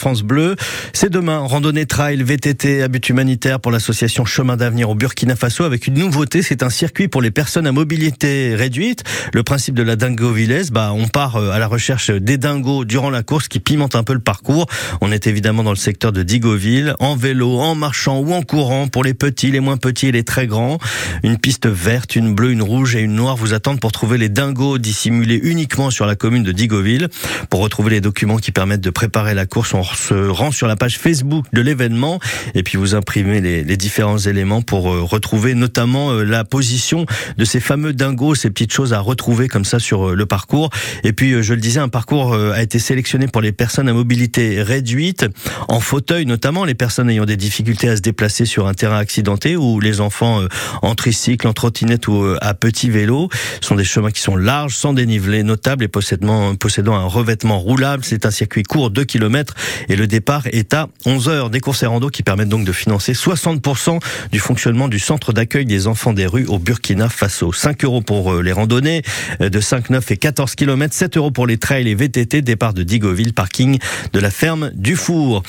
France Bleu. C'est demain, randonnée trail VTT à but humanitaire pour l'association Chemin d'avenir au Burkina Faso avec une nouveauté, c'est un circuit pour les personnes à mobilité réduite. Le principe de la dingo villaise, bah, on part euh, à la recherche des dingos durant la course qui pimente un peu le parcours. On est évidemment dans le secteur de Digoville, en vélo, en marchant ou en courant pour les petits, les moins petits et les très grands. Une piste verte, une bleue, une rouge et une noire vous attendent pour trouver les dingos dissimulés uniquement sur la commune de Digoville. Pour retrouver les documents qui permettent de préparer la course, on se rend sur la page Facebook de l'événement et puis vous imprimez les, les différents éléments pour euh, retrouver notamment euh, la position de ces fameux dingos, ces petites choses à retrouver comme ça sur euh, le parcours. Et puis, je le disais, un parcours a été sélectionné pour les personnes à mobilité réduite, en fauteuil notamment, les personnes ayant des difficultés à se déplacer sur un terrain accidenté ou les enfants en tricycle, en trottinette ou à petit vélo. Ce sont des chemins qui sont larges, sans dénivelé notable et possédant, possédant un revêtement roulable. C'est un circuit court, 2 km et le départ est à 11 heures. Des courses et rando qui permettent donc de financer 60% du fonctionnement du centre d'accueil des enfants des rues au Burkina Faso. 5 euros pour euh, les randonnées euh, de 5, 9 et 14 km, 7 euros pour les trails et VTT, départ de Digoville, parking de la ferme du Four.